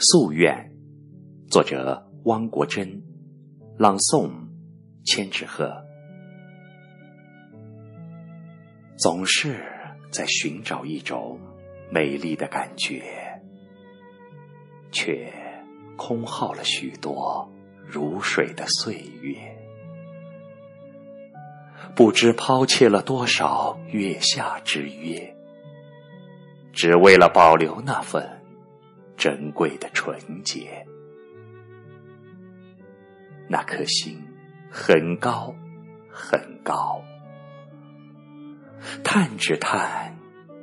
夙愿，作者汪国真，朗诵千纸鹤。总是在寻找一种美丽的感觉，却空耗了许多如水的岁月，不知抛弃了多少月下之约，只为了保留那份。珍贵的纯洁，那颗心很高很高，叹只叹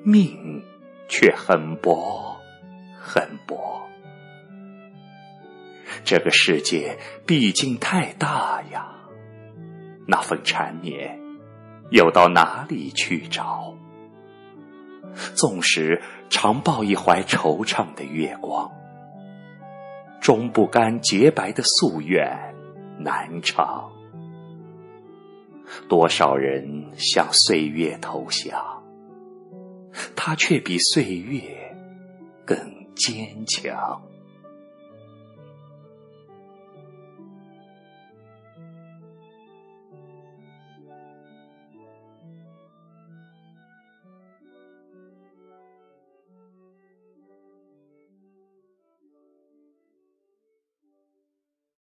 命却很薄很薄。这个世界毕竟太大呀，那份缠绵又到哪里去找？纵使常抱一怀惆怅的月光，终不甘洁白的夙愿难偿。多少人向岁月投降，他却比岁月更坚强。